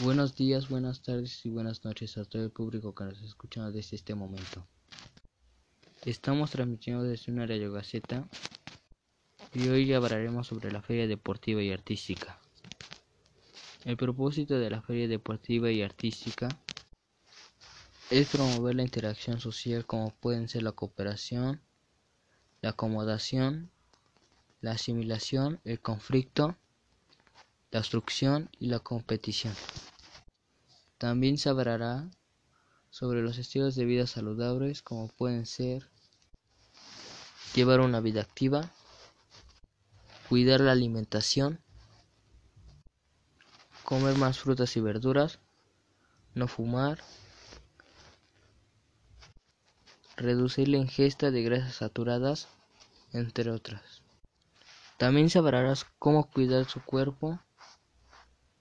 Buenos días, buenas tardes y buenas noches a todo el público que nos escucha desde este momento. Estamos transmitiendo desde una radio gaceta y hoy hablaremos sobre la Feria Deportiva y Artística. El propósito de la Feria Deportiva y Artística es promover la interacción social como pueden ser la cooperación, la acomodación, la asimilación, el conflicto, la instrucción y la competición. También se hablará sobre los estilos de vida saludables como pueden ser llevar una vida activa, cuidar la alimentación, comer más frutas y verduras, no fumar, reducir la ingesta de grasas saturadas, entre otras. También hablará cómo cuidar su cuerpo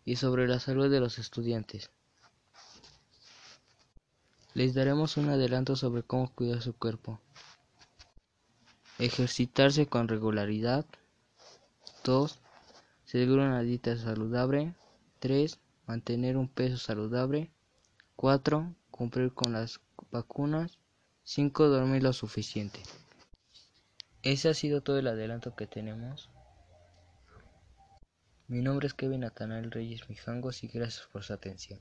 y sobre la salud de los estudiantes. Les daremos un adelanto sobre cómo cuidar su cuerpo. Ejercitarse con regularidad. 2. Seguir una dieta saludable. 3. Mantener un peso saludable. 4. Cumplir con las vacunas. 5. Dormir lo suficiente. Ese ha sido todo el adelanto que tenemos. Mi nombre es Kevin Natanael Reyes Mijangos y gracias por su atención.